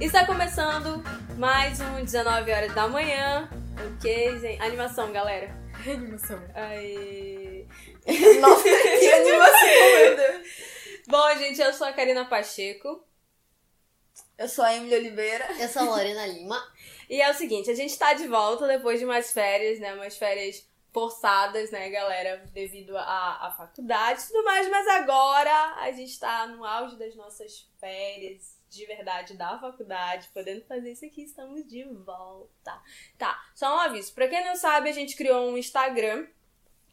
Está começando mais um 19 horas da manhã. O que, gente? Animação, galera. Animação. Aí. Nossa, que animação, meu Deus. Bom, gente, eu sou a Karina Pacheco. Eu sou a Emily Oliveira. Eu sou a Lorena Lima. E é o seguinte, a gente tá de volta depois de umas férias, né? Umas férias forçadas, né, galera? Devido à, à faculdade e tudo mais. Mas agora a gente tá no auge das nossas férias de verdade da faculdade, podendo fazer isso aqui, estamos de volta. Tá, só um aviso. Pra quem não sabe, a gente criou um Instagram,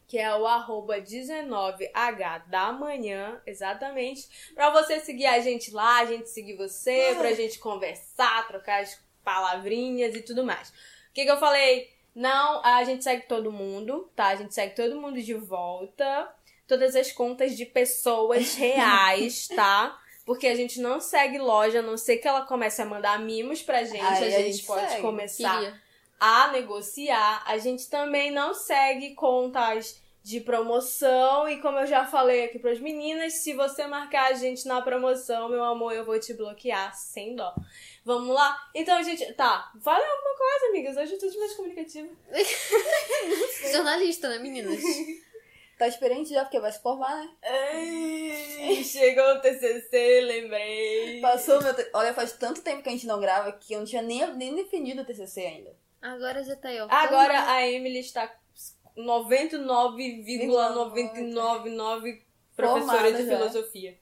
que é o arroba 19h da manhã, exatamente. Pra você seguir a gente lá, a gente seguir você, pra gente conversar, trocar as palavrinhas e tudo mais. O que, que eu falei? Não, a gente segue todo mundo, tá? A gente segue todo mundo de volta. Todas as contas de pessoas reais, tá? Porque a gente não segue loja, a não ser que ela comece a mandar mimos pra gente. Aí a a gente, gente pode segue. começar Queria. a negociar. A gente também não segue contas de promoção. E como eu já falei aqui pras meninas, se você marcar a gente na promoção, meu amor, eu vou te bloquear sem dó. Vamos lá? Então, gente, tá. Fala alguma coisa, amigas. Hoje eu tô demais comunicativa. Jornalista, né, meninas? Tá experiente já, porque vai se formar, né? Ai, chegou o TCC, lembrei. Passou meu... Olha, faz tanto tempo que a gente não grava que eu não tinha nem, nem definido o TCC ainda. Agora você tá aí, ó. Agora a Emily está 99,999 professora Formada de já. filosofia.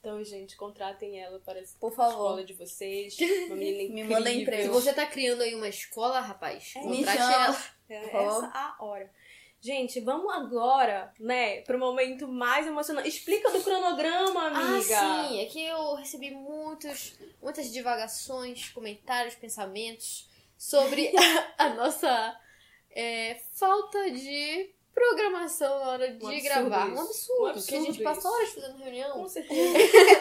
Então, gente, contratem ela para a Por favor. escola de vocês. Uma menina Me manda emprego. Se você tá criando aí uma escola, rapaz, Me contrate chama. ela. É essa a hora. Gente, vamos agora, né, pro momento mais emocionante. Explica do cronograma, amiga. Ah, sim. É que eu recebi muitos, muitas divagações, comentários, pensamentos sobre a, a nossa é, falta de programação na hora de Um absurdo gravar. isso. Um absurdo. Um que a absurdo gente passa horas fazendo reunião. Com certeza.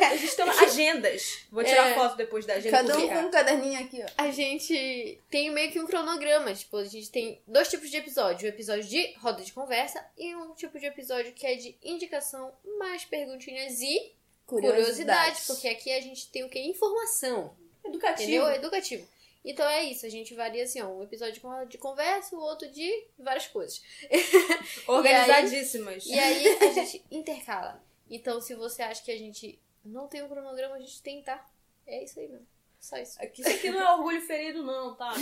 A gente tem agendas. Vou tirar É. foto depois da agenda. Cada um com um caderninho aqui, ó. a gente tem meio que um cronograma. Tipo, a gente tem dois tipos de episódio. Um episódio de roda de conversa e um tipo de episódio que é de indicação, mais perguntinhas e curiosidade. Porque aqui a gente tem o que? Informação. Educativo. Entendeu? Educativo. Então é isso, a gente varia assim, ó, um episódio de con- de conversa, o outro de várias coisas. Organizadíssimas. E aí a gente intercala. Então se você acha que a gente não tem um cronograma, a gente tem, tá? É isso aí mesmo. Só isso. Isso aqui não é orgulho ferido, não, tá?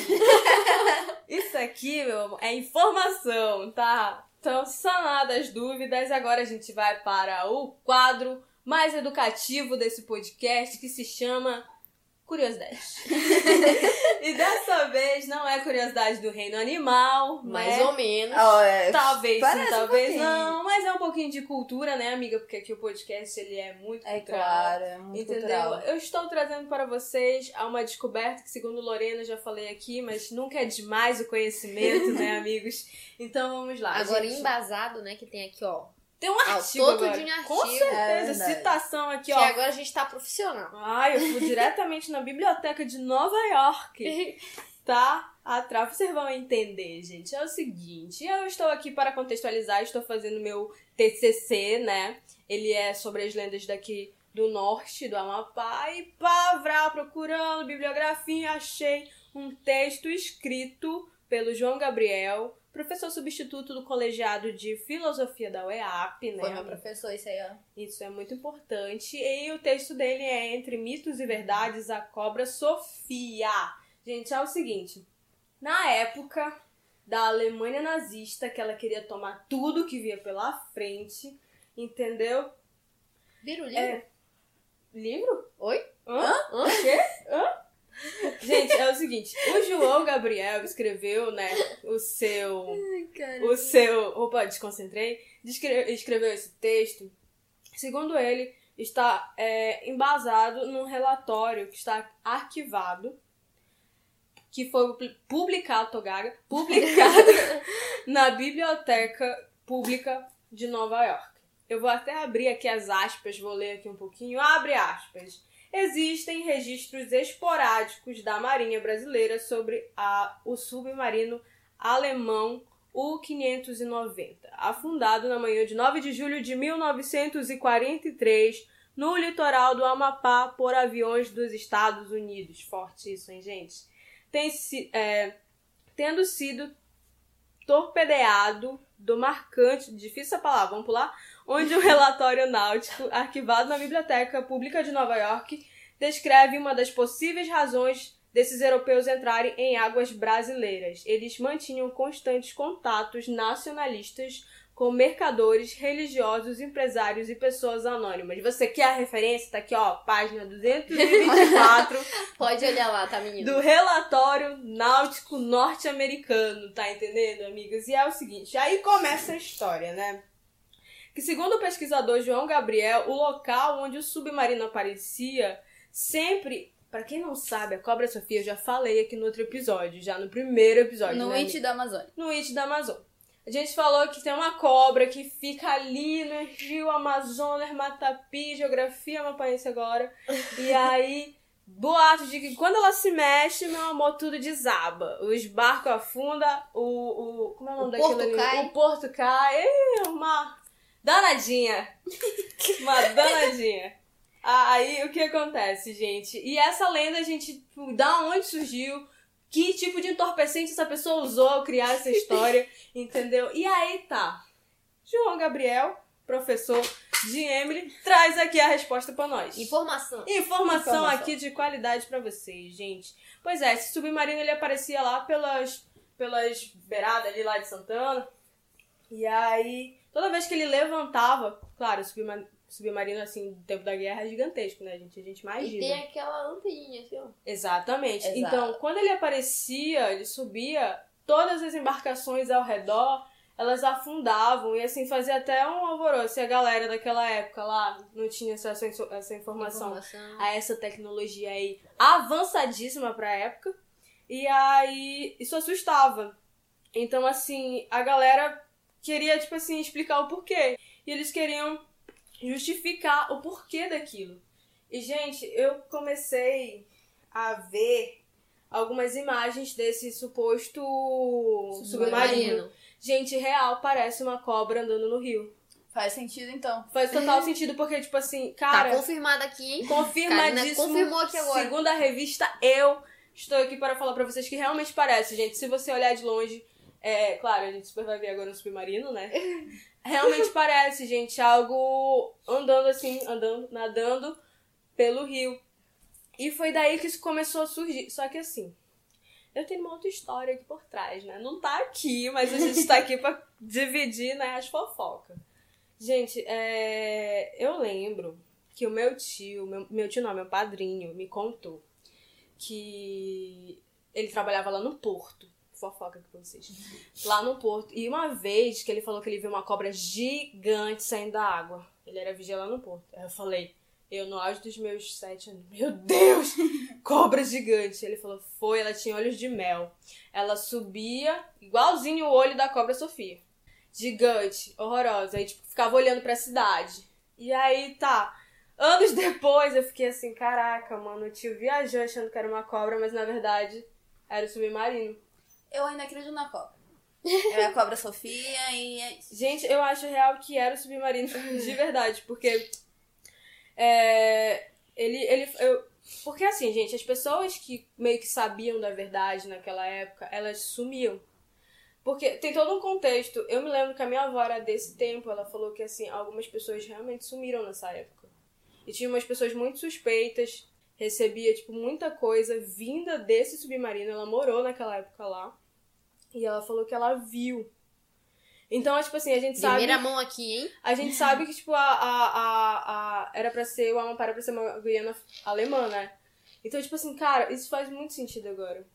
Isso aqui, meu amor, é informação, tá? Então, sanadas as dúvidas, agora a gente vai para o quadro mais educativo desse podcast que se chama Curiosidades. e dessa vez não é curiosidade do reino animal, Mais né? ou menos. Ó, é, Talvez sim, parece um talvez pouquinho. não, mas é um pouquinho de cultura, né, amiga? Porque aqui o podcast ele é muito É cultural. claro, é muito Entendeu? cultural. Eu estou trazendo para vocês uma descoberta que, segundo Lorena, já falei aqui, mas nunca é demais o conhecimento, né, amigos? Então vamos lá. Agora gente. embasado, né, que tem aqui, ó. Tem um Ah, artigo todo agora. de um Com artigo. certeza, É citação aqui, Que ó. agora a gente tá profissional. Ai, eu fui diretamente na biblioteca de Nova York, tá? Atrás, vocês vão entender, gente. É o seguinte, eu estou aqui para contextualizar, estou fazendo meu TCC, né? Ele é sobre as lendas daqui do norte, do Amapá, e pá, procurando bibliografia, achei um texto escrito pelo João Gabriel, professor substituto do colegiado de filosofia da UEAP, né? Foi meu professor, isso aí, ó. Isso é muito importante. E o texto dele é Entre Mitos e Verdades, a Cobra Sofia. Gente, é o seguinte. Na época da Alemanha nazista, que ela queria tomar tudo que via pela frente, entendeu? Vira o livro? É. Livro? Oi? Hã? Hã? Quê? Hã? Gente, é o seguinte, o João Gabriel escreveu, né, o seu o seu. Opa, desconcentrei. Escreveu esse texto. Segundo ele, está é, embasado num relatório que está arquivado. Que foi pu- publicado, Togaga, publicado na Biblioteca Pública de Nova York. Eu vou até abrir aqui as aspas, vou ler aqui um pouquinho. Abre aspas. Existem registros esporádicos da Marinha Brasileira sobre a, o submarino alemão U-590, afundado na manhã de 9 de julho de 1943 no litoral do Amapá por aviões dos Estados Unidos. Forte isso, hein, gente? Tem, é, tendo sido torpedeado do marcante, difícil essa palavra, vamos pular, onde o relatório náutico, arquivado na Biblioteca Pública de Nova York, descreve uma das possíveis razões desses europeus entrarem em águas brasileiras. Eles mantinham constantes contatos nacionalistas com mercadores, religiosos, empresários e pessoas anônimas. Você quer a referência? Tá aqui, ó, página 224 Pode olhar lá, tá, menino? do relatório náutico norte-americano, tá entendendo, amigas? E é o seguinte, aí começa a história, né? Que segundo o pesquisador João Gabriel, o local onde o submarino aparecia sempre, Pra quem não sabe, a Cobra Sofia eu já falei aqui no outro episódio, já no primeiro episódio, No né? It da Amazônia. no It da Amazônia. A gente falou que tem uma cobra que fica ali no Rio Amazonas, Matapi, geografia mapaense agora. E aí, boatos de que quando ela se mexe, meu amor, tudo desaba. Os barcos afundam, o, o. Como é o nome O daquilo porto ali? cai. O porto cai. Ih, uma danadinha. uma danadinha. Aí, o que acontece, gente? E essa lenda, a gente, tipo, da onde surgiu? Que tipo de entorpecente essa pessoa usou ao criar essa história, entendeu? E aí tá. João Gabriel, professor de Emily, traz aqui a resposta pra nós. Informação. Informação, Informação. aqui de qualidade pra vocês, gente. Pois é, esse submarino ele aparecia lá pelas, pelas beiradas ali lá de Santana. E aí, toda vez que ele levantava, claro, o subma- submarino assim, no tempo da guerra é gigantesco, né, gente? A gente E imagina. tem aquela anteninha, assim, ó. Exatamente. Exato. Então, quando ele aparecia, ele subia, todas as embarcações ao redor, elas afundavam e assim fazia até um alvoroço. E a galera daquela época lá não tinha acesso a essa informação, Informação. a essa tecnologia aí avançadíssima pra época. E aí isso assustava. Então, assim, a galera queria, tipo assim, explicar o porquê. E eles queriam justificar o porquê daquilo. E, gente, eu comecei a ver algumas imagens desse suposto submarino. Gente, real, parece uma cobra andando no rio. Faz sentido, então. Faz total sentido, porque, tipo assim, cara, Tá confirmado aqui, hein? confirmadíssimo. Confirmou aqui agora. Segundo a revista Eu, estou aqui para falar pra vocês que realmente parece, gente. Se você olhar de longe, é claro, a gente super vai ver agora um submarino, né? Realmente parece, gente, algo andando assim, andando, nadando pelo rio. E foi daí que isso começou a surgir. Só que assim, eu tenho uma outra história aqui por trás, né? Não tá aqui, mas a gente tá aqui pra dividir, né, as fofocas. Gente, é... eu lembro que o meu tio, meu, meu tio não, meu padrinho, me contou que ele trabalhava lá no porto. Fofoca aqui pra vocês. Lá no porto. E uma vez que ele falou que ele viu uma cobra gigante saindo da água. Ele era vigia lá no porto. Aí eu falei, eu no auge dos meus sete anos, meu Deus! Cobra gigante. Ele falou, foi, ela tinha olhos de mel. Ela subia, igualzinho o olho da cobra Sofia. Gigante, horrorosa. Aí, tipo, ficava olhando pra cidade. E aí, tá. Anos depois, eu fiquei assim, caraca, mano, o tio viajou achando que era uma cobra, mas na verdade era o submarino. Eu ainda acredito na cobra. É a cobra Sofia e é isso. Gente, eu acho real que era o submarino de verdade, porque é, ele, ele, eu, porque assim, gente, as pessoas que meio que sabiam da verdade naquela época, elas sumiam. Porque tem todo um contexto. Eu me lembro que a minha avó era desse tempo, ela falou que assim, algumas pessoas realmente sumiram nessa época. E tinha umas pessoas muito suspeitas, recebia tipo muita coisa vinda desse submarino, ela morou naquela época lá. E ela falou que ela viu. Então, é, tipo assim, a gente sabe. Primeira mão aqui, hein? A gente sabe que, tipo, a, a, a, a- era pra ser, o Amapá era pra ser uma Guiana alemã, né? Então, tipo assim, cara, isso faz muito sentido agora.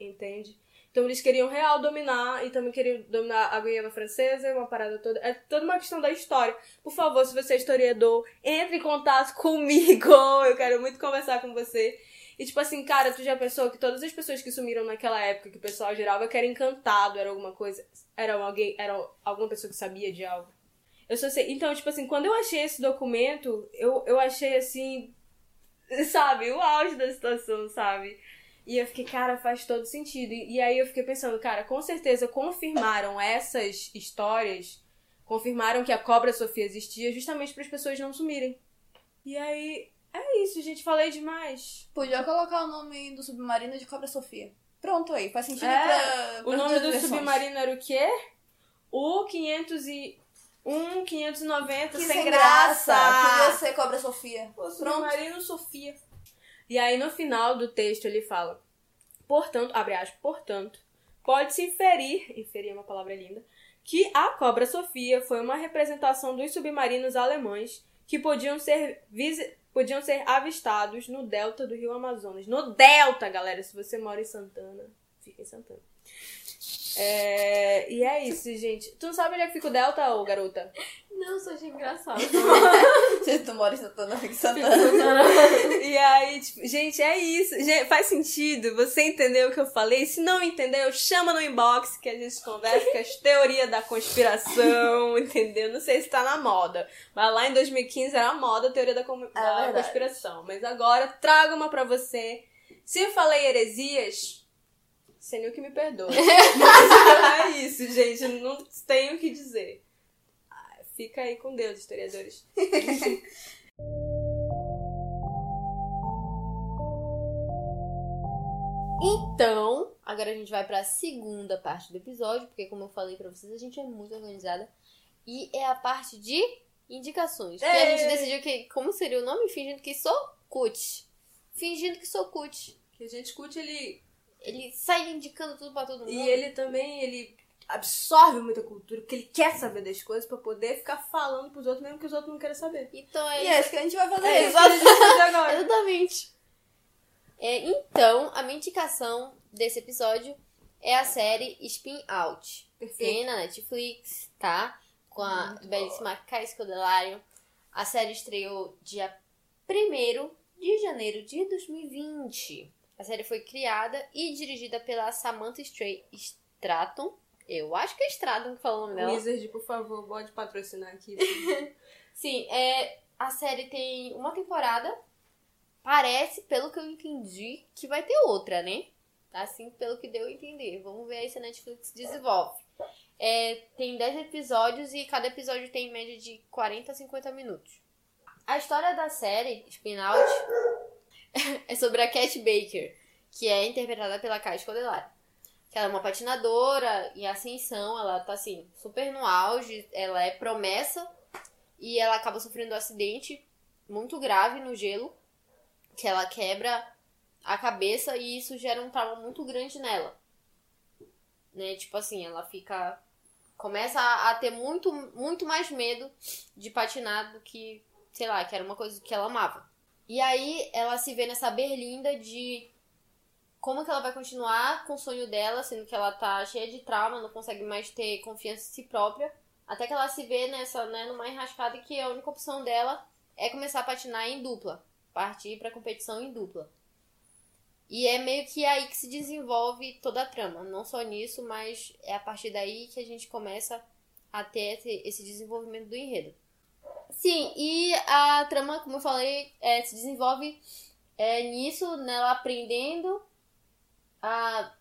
Entende? Então eles queriam real dominar e também queriam dominar a Guiana francesa, uma parada toda. É toda uma questão da história. Por favor, se você é historiador, entre em contato comigo. Eu quero muito conversar com você. E tipo assim, cara, tu já pensou que todas as pessoas que sumiram naquela época, que o pessoal gerava que era encantado, era alguma coisa, era alguém, era alguma pessoa que sabia de algo. Eu só sei. Então, tipo assim, quando eu achei esse documento, eu, eu achei assim, sabe, o auge da situação, sabe? E eu fiquei, cara, faz todo sentido. E, e aí eu fiquei pensando, cara, com certeza confirmaram essas histórias, confirmaram que a cobra Sofia existia justamente para as pessoas não sumirem. E aí, é isso, gente. Falei demais. Podia colocar o nome do submarino de Cobra Sofia. Pronto aí, faz sentido É, pra, O pras nome do versões. submarino era o quê? O 501, 590, Que sem, sem graça. Podia ser Cobra Sofia. O submarino Sofia. E aí no final do texto ele fala: Portanto, abre aspas, portanto, pode-se inferir, inferir é uma palavra linda, que a Cobra Sofia foi uma representação dos submarinos alemães que podiam ser podiam ser avistados no delta do Rio Amazonas. No delta, galera, se você mora em Santana, fica em Santana. É, e é isso, gente. Tu não sabe onde é que fica o delta, ô garota? Não, só achei engraçado. Tu mora em Santana, fica em Santana. E aí, tipo, gente, é isso. Gente, faz sentido? Você entendeu o que eu falei? Se não entendeu, chama no inbox que a gente conversa com as teorias da conspiração, entendeu? Não sei se tá na moda. Mas lá em 2015 era a moda a teoria da, com- da verdade. conspiração. Mas agora, trago uma pra você. Se eu falei heresias, Senhor que me perdoa. Mas é isso, gente. Não tenho o que dizer. Fica aí com Deus, historiadores. Então, agora a gente vai pra segunda parte do episódio, porque como eu falei pra vocês, a gente é muito organizada. E é a parte de indicações. Que a gente decidiu que, como seria o nome? Fingindo que sou cut. Fingindo que sou cut. Que a gente curte ele Ele sai indicando tudo pra todo mundo. E ele também, ele absorve muita cultura, porque ele quer saber das coisas pra poder ficar falando pros outros, mesmo que os outros não queiram saber. Então é E isso. é isso que a gente vai fazer. É isso vai fazer agora. Exatamente. É, então, a minha indicação desse episódio é a série Spin Out. Tem na Netflix, tá? Com a belíssima Kai Scodelario. A série estreou dia 1 de janeiro de 2020. A série foi criada e dirigida pela Samantha Stray Stratton. Eu acho que é Stratton que falou o nome dela. Wizard, por favor, pode patrocinar aqui. Sim, é, a série tem uma temporada. Parece, pelo que eu entendi, que vai ter outra, né? Assim, pelo que deu a entender. Vamos ver aí se a Netflix desenvolve. É, tem 10 episódios e cada episódio tem em média de 40 a 50 minutos. A história da série, Spin Out, é sobre a Cat Baker, que é interpretada pela Kai Scodelario. Que ela é uma patinadora em ascensão, ela tá assim, super no auge, ela é promessa e ela acaba sofrendo um acidente muito grave no gelo, que ela quebra a cabeça e isso gera um trauma muito grande nela. Né? Tipo assim, ela fica começa a, ter muito muito mais medo de patinar do que, sei lá, que era uma coisa que ela amava. E aí ela se vê nessa berlinda de como que ela vai continuar com o sonho dela, sendo que ela tá cheia de trauma, não consegue mais ter confiança em si própria. Até que ela se vê nessa, né, numa enrascada que a única opção dela é começar a patinar em dupla, partir pra competição em dupla. E é meio que aí que se desenvolve toda a trama, não só nisso, mas é a partir daí que a gente começa a ter esse- esse desenvolvimento do enredo. Sim, e a trama, como eu falei, é, se desenvolve é, nisso, nela aprendendo a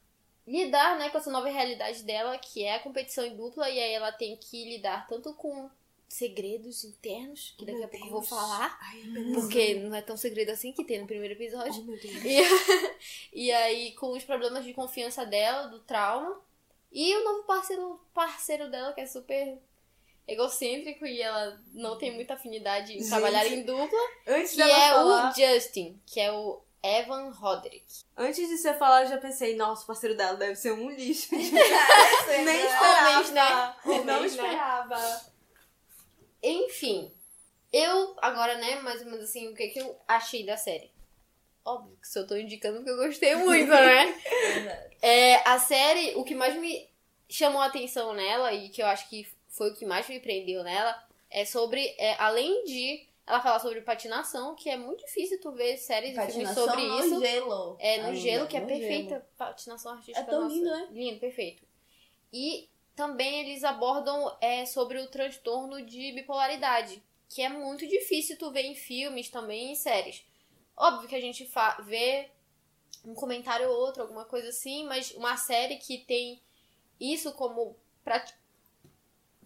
lidar né, com essa nova realidade dela, que é a competição em dupla, e aí ela tem que lidar tanto com segredos internos, que daqui a pouco eu vou falar, Ai, meu porque não é tão segredo assim que tem no primeiro episódio. Oh, meu Deus. E, e aí, com os problemas de confiança dela, do trauma, e o novo parceiro, parceiro dela, que é super egocêntrico e ela não tem muita afinidade em Gente, trabalhar em dupla, Antes que é falar, o Justin, que é o Evan Roderick. antes de você falar, eu já pensei, nossa, o parceiro dela deve ser um lixo. Nem Nem esperava. Homens, né? Não Homens, né? esperava. Enfim, eu agora, né, mais ou menos assim, o que, que eu achei da série? Óbvio que se eu tô indicando porque eu gostei muito, né? É, a série, o que mais me chamou a atenção nela e que eu acho que foi o que mais me prendeu nela é sobre, é, além de ela falar sobre patinação, que é muito difícil tu ver séries e filmes sobre no isso. gelo. É, no Ainda, gelo, que é perfeita. gelo. Patinação artística. É tão nossa, lindo, né? Lindo, perfeito. E também eles abordam é, sobre o transtorno de bipolaridade, que é muito difícil tu ver em filmes também e em séries. Óbvio que a gente fa- vê um comentário ou outro, alguma coisa assim, mas uma série que tem isso como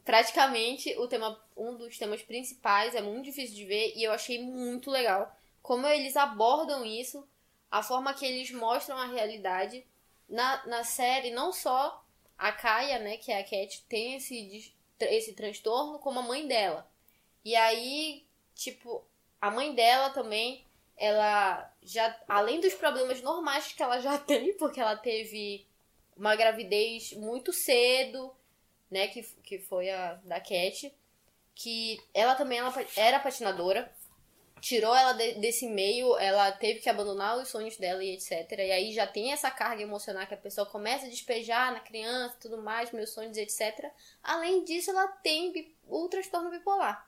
praticamente o tema, um dos temas principais, é muito difícil de ver e eu achei muito legal como eles abordam isso, a forma que eles mostram a realidade na, na série, não só a Kaia, né, que é a Cat, tem esse, esse transtorno, como a mãe dela. E aí, tipo, a mãe dela também, ela já, além dos problemas normais que ela já tem, porque ela teve uma gravidez muito cedo, né, que, que foi a da Cat, que ela também ela era patinadora, tirou ela de, desse meio, ela teve que abandonar os sonhos dela e etc. E aí já tem essa carga emocional que a pessoa começa a despejar na criança tudo mais, meus sonhos, etc. Além disso, ela tem o transtorno bipolar.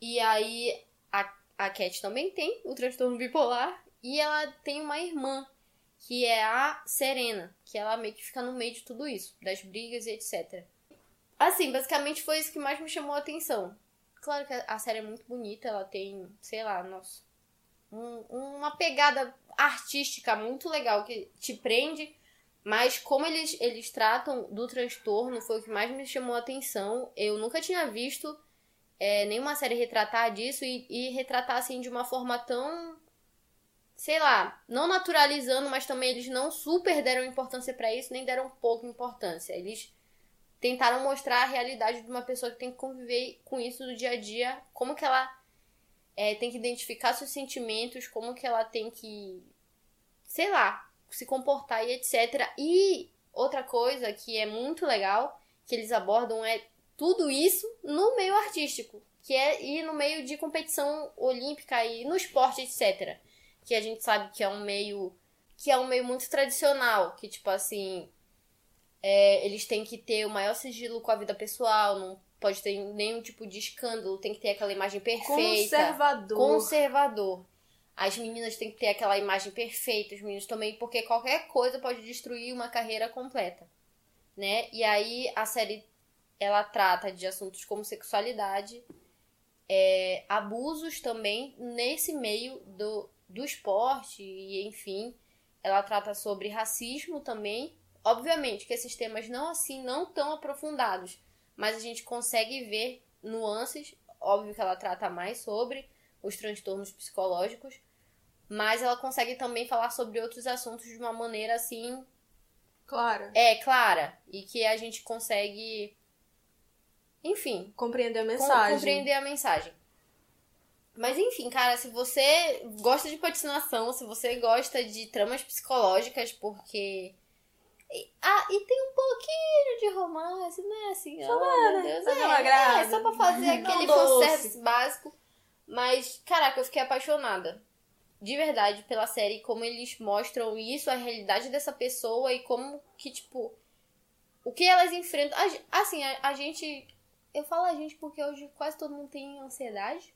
E aí a, a Cat também tem o transtorno bipolar e ela tem uma irmã que é a Serena, que ela meio que fica no meio de tudo isso, das brigas e etc. Assim, basicamente foi isso que mais me chamou a atenção. Claro que a série é muito bonita, ela tem, sei lá, nossa, um, uma pegada artística muito legal que te prende, mas como eles, eles tratam do transtorno foi o que mais me chamou a atenção. Eu nunca tinha visto é, nenhuma série retratar disso e, e retratar assim de uma forma tão sei lá, não naturalizando, mas também eles não super deram importância para isso, nem deram pouca importância. Eles tentaram mostrar a realidade de uma pessoa que tem que conviver com isso do dia a dia, como que ela é, tem que identificar seus sentimentos, como que ela tem que, sei lá, se comportar e etc. E outra coisa que é muito legal que eles abordam é tudo isso no meio artístico, que é ir no meio de competição olímpica e no esporte, etc. Que a gente sabe que é um meio que é um meio muito tradicional, que tipo assim, é, eles têm que ter o maior sigilo com a vida pessoal, não pode ter nenhum tipo de escândalo, tem que ter aquela imagem perfeita. Conservador. Conservador. As meninas têm que ter aquela imagem perfeita, os meninos também, porque qualquer coisa pode destruir uma carreira completa, né? E aí a série ela trata de assuntos como sexualidade, é, abusos também nesse meio do, do esporte e enfim, ela trata sobre racismo também Obviamente que esses temas não assim, não tão aprofundados, mas a gente consegue ver nuances. Óbvio que ela trata mais sobre os transtornos psicológicos, mas ela consegue também falar sobre outros assuntos de uma maneira assim. Clara. É, clara. E que a gente consegue. Enfim. Compreender a mensagem. compreender a mensagem. Mas enfim, cara, se você gosta de patinação, se você gosta de tramas psicológicas, porque ah, e tem um pouquinho de romance, não é assim? Só oh, meu Deus, é, uma é, só pra fazer aquele fanservice básico. Mas, caraca, eu fiquei apaixonada. De verdade, pela série, como eles mostram isso, a realidade dessa pessoa e como que, tipo, o que elas enfrentam. Assim, a, a gente. Eu falo a gente porque hoje quase todo mundo tem ansiedade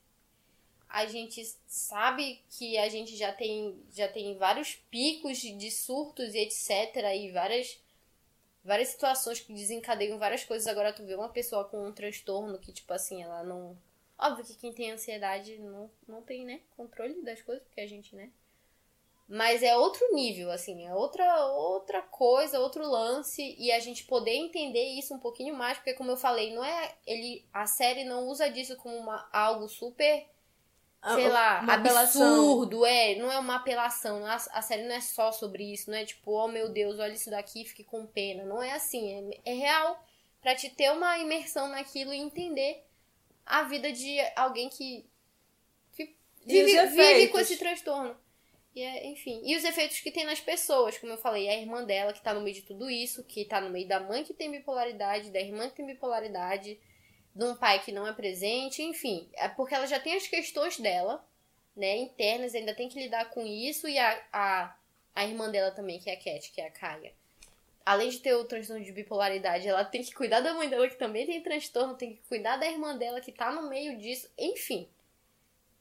a gente sabe que a gente já tem, já tem vários picos de surtos e etc. E várias, várias situações que desencadeiam várias coisas. Agora tu vê uma pessoa com um transtorno que, tipo assim, ela não. Óbvio que quem tem ansiedade não, não tem, né, controle das coisas, porque a gente, né? Mas é outro nível, assim, é outra, outra coisa, outro lance, e a gente poder entender isso um pouquinho mais, porque como eu falei, não é. ele A série não usa disso como uma, algo super sei lá, uma absurdo, apelação. é, não é uma apelação, a, a, série não é só sobre isso, não é tipo, oh meu Deus, olha isso daqui, fique com pena, não é assim, é, é real para te ter uma imersão naquilo e entender a vida de alguém que, que vive, vive com esse transtorno. E é, enfim, e os efeitos que tem nas pessoas, como eu falei, a irmã dela que tá no meio de tudo isso, que tá no meio da mãe que tem bipolaridade, da irmã que tem bipolaridade, de um pai que não é presente, enfim, é porque ela já tem as questões dela, né, internas, ainda tem que lidar com isso, e a, a, a irmã dela também, que é a Cat, que é a Kaia. Além de ter o transtorno de bipolaridade, ela tem que cuidar da mãe dela, que também tem transtorno, tem que cuidar da irmã dela, que tá no meio disso, enfim.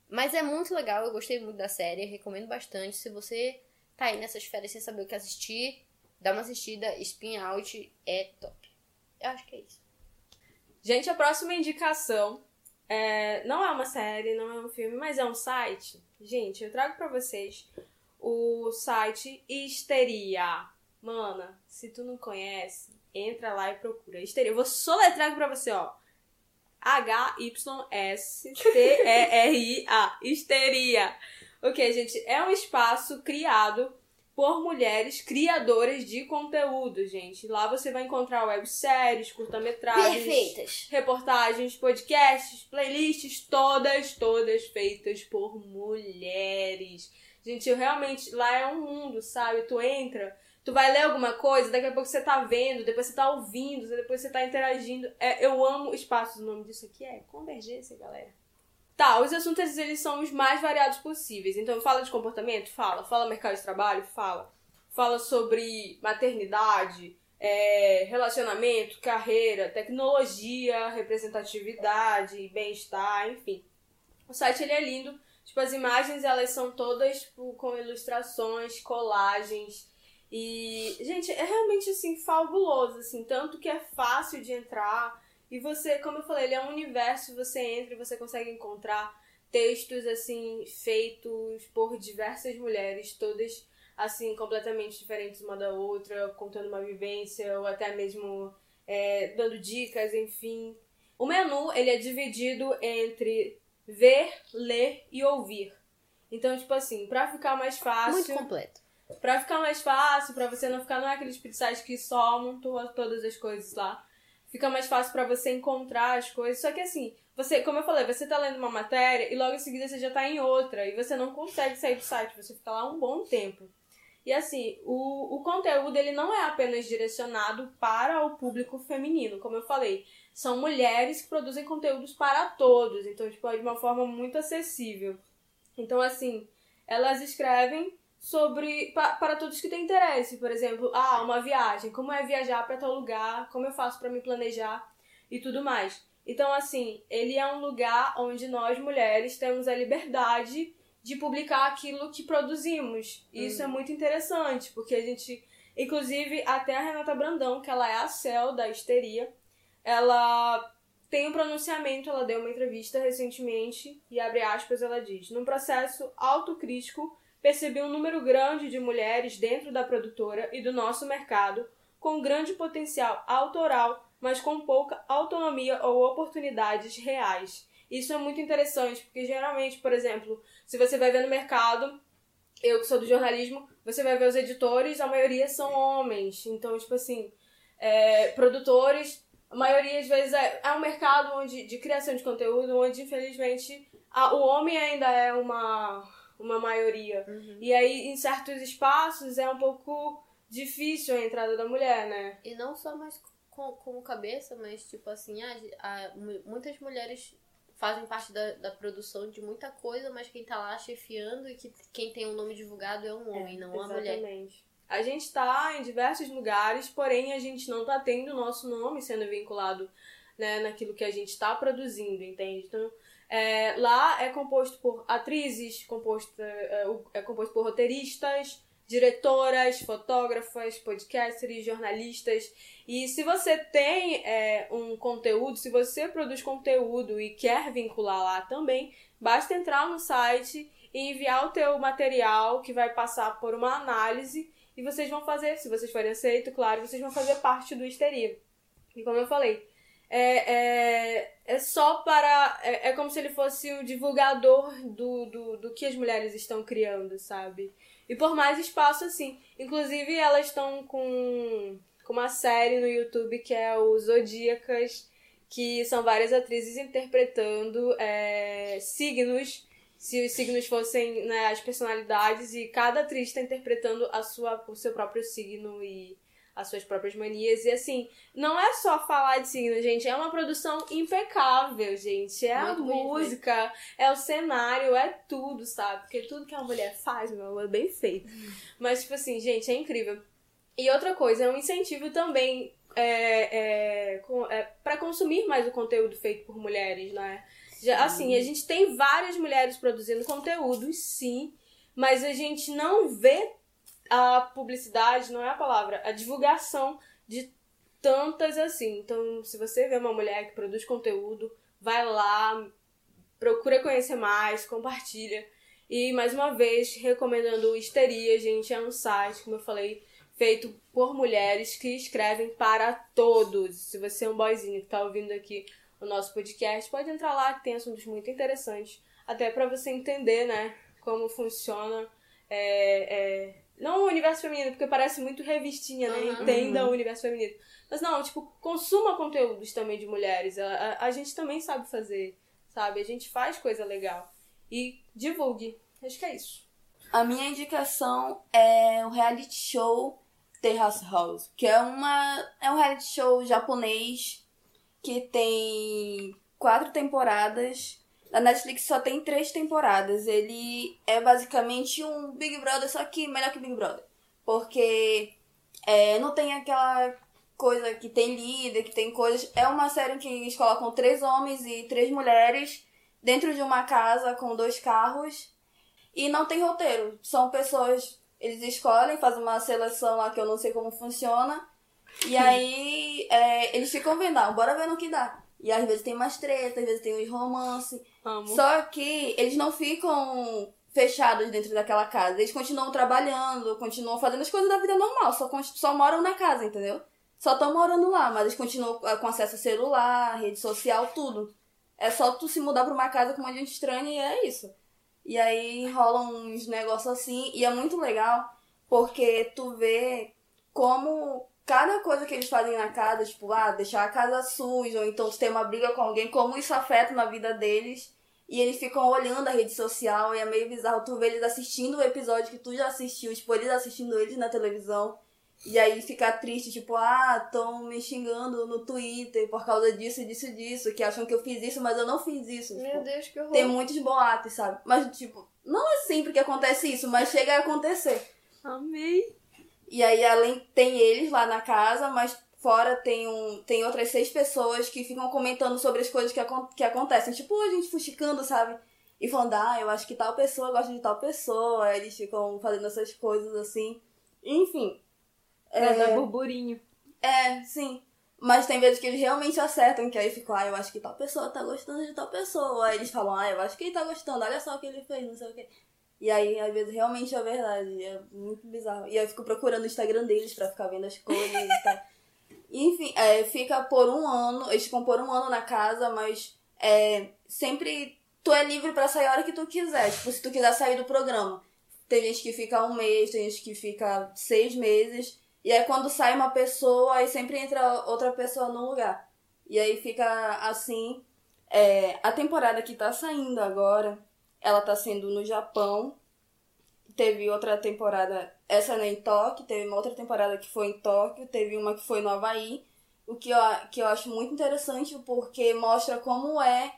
Mas é muito legal, eu gostei muito da série, recomendo bastante. Se você tá aí nessas férias sem saber o que assistir, dá uma assistida, Spin Out é top. Eu acho que é isso. Gente, a próxima indicação é, não é uma série, não é um filme, mas é um site. Gente, eu trago para vocês o site Histeria. Mana, se tu não conhece, entra lá e procura. Histeria. Eu vou soletrar aqui pra você, ó. H-Y-S-T-E-R-I-A. Histeria. O que, gente? É um espaço criado por mulheres criadoras de conteúdo, gente. Lá você vai encontrar webséries, curta-metragens, Perfeitas. reportagens, podcasts, playlists, todas, todas feitas por mulheres. Gente, eu realmente. Lá é um mundo, sabe? Tu entra, tu vai ler alguma coisa, daqui a pouco você tá vendo, depois você tá ouvindo, depois você tá interagindo. É, eu amo espaços, o nome disso aqui é convergência, galera. Tá, os assuntos eles são os mais variados possíveis. Então, fala de comportamento? Fala. Fala mercado de trabalho? Fala. Fala sobre maternidade, é, relacionamento, carreira, tecnologia, representatividade, bem-estar, enfim. O site ele é lindo. Tipo, as imagens elas são todas tipo, com ilustrações, colagens. E, gente, é realmente assim fabuloso, assim, tanto que é fácil de entrar. E você, como eu falei, ele é um universo, você entra e você consegue encontrar textos assim feitos por diversas mulheres, todas assim completamente diferentes uma da outra, contando uma vivência ou até mesmo é, dando dicas, enfim. O menu ele é dividido entre ver, ler e ouvir. Então, tipo assim, pra ficar mais fácil. Muito completo. Pra ficar mais fácil, pra você não ficar, não é aqueles sites que só montou todas as coisas lá. Fica mais fácil pra você encontrar as coisas. Só que assim, você, como eu falei, você tá lendo uma matéria e logo em seguida você já tá em outra. E você não consegue sair do site, você fica lá um bom tempo. E assim, o, o conteúdo ele não é apenas direcionado para o público feminino, como eu falei. São mulheres que produzem conteúdos para todos, então, tipo, é de uma forma muito acessível. Então, assim, elas escrevem sobre pa, para todos que têm interesse. Por exemplo, ah, uma viagem, como é viajar para tal lugar, como eu faço para me planejar e tudo mais. Então, assim, ele é um lugar onde nós mulheres temos a liberdade de publicar aquilo que produzimos. E isso é muito interessante, porque a gente, inclusive, até a Renata Brandão, que ela é a céu da histeria, ela tem um pronunciamento, ela deu uma entrevista recentemente e abre aspas, ela diz: "Num processo autocrítico, percebi um número grande de mulheres dentro da produtora e do nosso mercado com grande potencial autoral, mas com pouca autonomia ou oportunidades reais. Isso é muito interessante, porque geralmente, por exemplo, se você vai ver no mercado, eu que sou do jornalismo, você vai ver os editores, a maioria são homens. Então, tipo assim, é, produtores, a maioria às vezes é, é um mercado onde, de criação de conteúdo, onde infelizmente a, o homem ainda é uma, uma maioria. E aí, em certos espaços, é um pouco difícil a entrada da mulher, né? E não só mais com, como cabeça, mas tipo assim, a, a- mu- muitas mulheres fazem parte da, da produção de muita coisa, mas quem tá lá chefiando e que quem tem o nome divulgado é um homem, não uma mulher. Exatamente. A gente tá em diversos lugares, porém a gente não tá tendo o nosso nome sendo vinculado né, naquilo que a gente está produzindo, entende? Então, é, lá é composto por atrizes, composto, é, é composto por roteiristas, diretoras, fotógrafas, podcasters, jornalistas. E se você tem é, um conteúdo, se você produz conteúdo e quer vincular lá também, basta entrar no site e enviar o teu material que vai passar por uma análise e vocês vão fazer, se vocês forem aceitos, claro, vocês vão fazer parte do Histeria. E como eu falei, é, é, é só para. É, é como se ele fosse o divulgador do, do, do que as mulheres estão criando, sabe? E por mais espaço assim. Inclusive, elas estão com, com uma série no YouTube que é o Zodíacas, que são várias atrizes interpretando é, signos. Se os signos fossem né, as personalidades, e cada atriz está interpretando a sua, o seu próprio signo e as suas próprias manias. E assim, não é só falar de signo, gente. É uma produção impecável, gente. É a Muito bonito música, é o cenário, é tudo, sabe? Porque tudo que a mulher faz, meu amor, é bem feito. Mas, tipo assim, gente, é incrível. E outra coisa, é um incentivo também é, é, é, para consumir mais o conteúdo feito por mulheres, né? Já, assim, a gente tem várias mulheres produzindo conteúdos, sim, mas a gente não vê a publicidade, não é a palavra, a divulgação de tantas assim. Então, se você vê uma mulher que produz conteúdo, vai lá, procura conhecer mais, compartilha. E mais uma vez, recomendando o Histeria, gente, é um site, como eu falei, feito por mulheres que escrevem para todos. Se você é um boyzinho que tá ouvindo aqui o nosso podcast, pode entrar lá que tem assuntos muito interessantes. Até pra você entender, né, como funciona. É, é, não o universo feminino, porque parece muito revistinha, né? Uhum. Entenda o universo feminino. Mas não, tipo, consuma conteúdos também de mulheres. A, a, a gente também sabe fazer, sabe? A gente faz coisa legal. E divulgue. Acho que é isso. A minha indicação é o reality show Terrace House, que é uma é um reality show japonês que tem quatro temporadas. Na Netflix só tem três temporadas. Ele é basicamente um Big Brother, só que melhor que Big Brother. Porque é, não tem aquela coisa que tem líder, que tem coisas. É uma série em que eles colocam três homens e três mulheres dentro de uma casa com dois carros. E não tem roteiro. São pessoas. Eles escolhem, fazem uma seleção lá que eu não sei como funciona. E aí é, eles ficam vendo, ah, bora ver no que dá. E às vezes tem mais treta, às vezes tem uns romance. Amo. Só que eles não ficam fechados dentro daquela casa. Eles continuam trabalhando, continuam fazendo as coisas da vida normal. Só, só moram na casa, entendeu? Só estão morando lá, mas eles continuam ah, com acesso a celular, rede social, tudo. É só tu se mudar pra uma casa com uma gente estranha e é isso. E aí rolam uns negócios assim, e é muito legal, porque tu vê como cada coisa que eles fazem na casa, tipo, ah, deixar a casa suja, ou então tu tem uma briga com alguém, como isso afeta na vida deles. E eles ficam olhando a rede social e é meio bizarro tu ver eles assistindo o episódio que tu já assistiu, tipo, eles assistindo eles na televisão. E aí ficar triste, tipo, ah, estão me xingando no Twitter por causa disso, disso, disso, que acham que eu fiz isso, mas eu não fiz isso. Meu Tipo, Deus, que horror. tem muitos boatos, sabe? Mas, tipo, não é sempre que acontece isso, mas chega a acontecer. Amei. E aí, além, tem eles lá na casa, mas fora tem, um, tem outras seis pessoas que ficam comentando sobre as coisas que, acon- que acontecem. Tipo, a gente fuxicando, sabe? E falando, ah, eu acho que tal pessoa gosta de tal pessoa. Aí eles ficam fazendo essas coisas assim. Enfim. Pra dar É, burburinho. é, sim. Mas tem vezes que eles realmente acertam, que aí ficam, ah, eu acho que tal pessoa tá gostando de tal pessoa. Aí eles falam, ah, eu acho que ele tá gostando, olha só o que ele fez, não sei o que. E aí, às vezes, realmente é verdade. É muito bizarro. E aí eu fico procurando o Instagram deles pra ficar vendo as coisas e tal. Enfim, é, fica por um ano, eles ficam por um ano na casa, mas é, sempre tu é livre pra sair a hora que tu quiser. Tipo, se tu quiser sair do programa. Tem gente que fica um mês, tem gente que fica seis meses. E aí quando sai uma pessoa, aí sempre entra outra pessoa no lugar. E aí fica assim. É, a temporada que tá saindo agora, ela tá sendo no Japão. Teve outra temporada, essa não é em Tóquio, teve uma outra temporada que foi em Tóquio, teve uma que foi no Havaí. O que eu, que eu acho muito interessante porque mostra como é,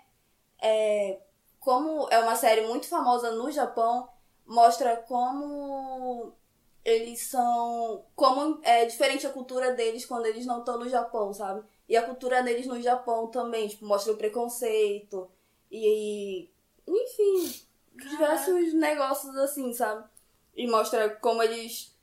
é como é uma série muito famosa no Japão, mostra como eles são. Como é diferente a cultura deles quando eles não estão no Japão, sabe? E a cultura deles no Japão também, tipo, mostra o preconceito e. Enfim, diversos negócios assim, sabe? E mostra como eles.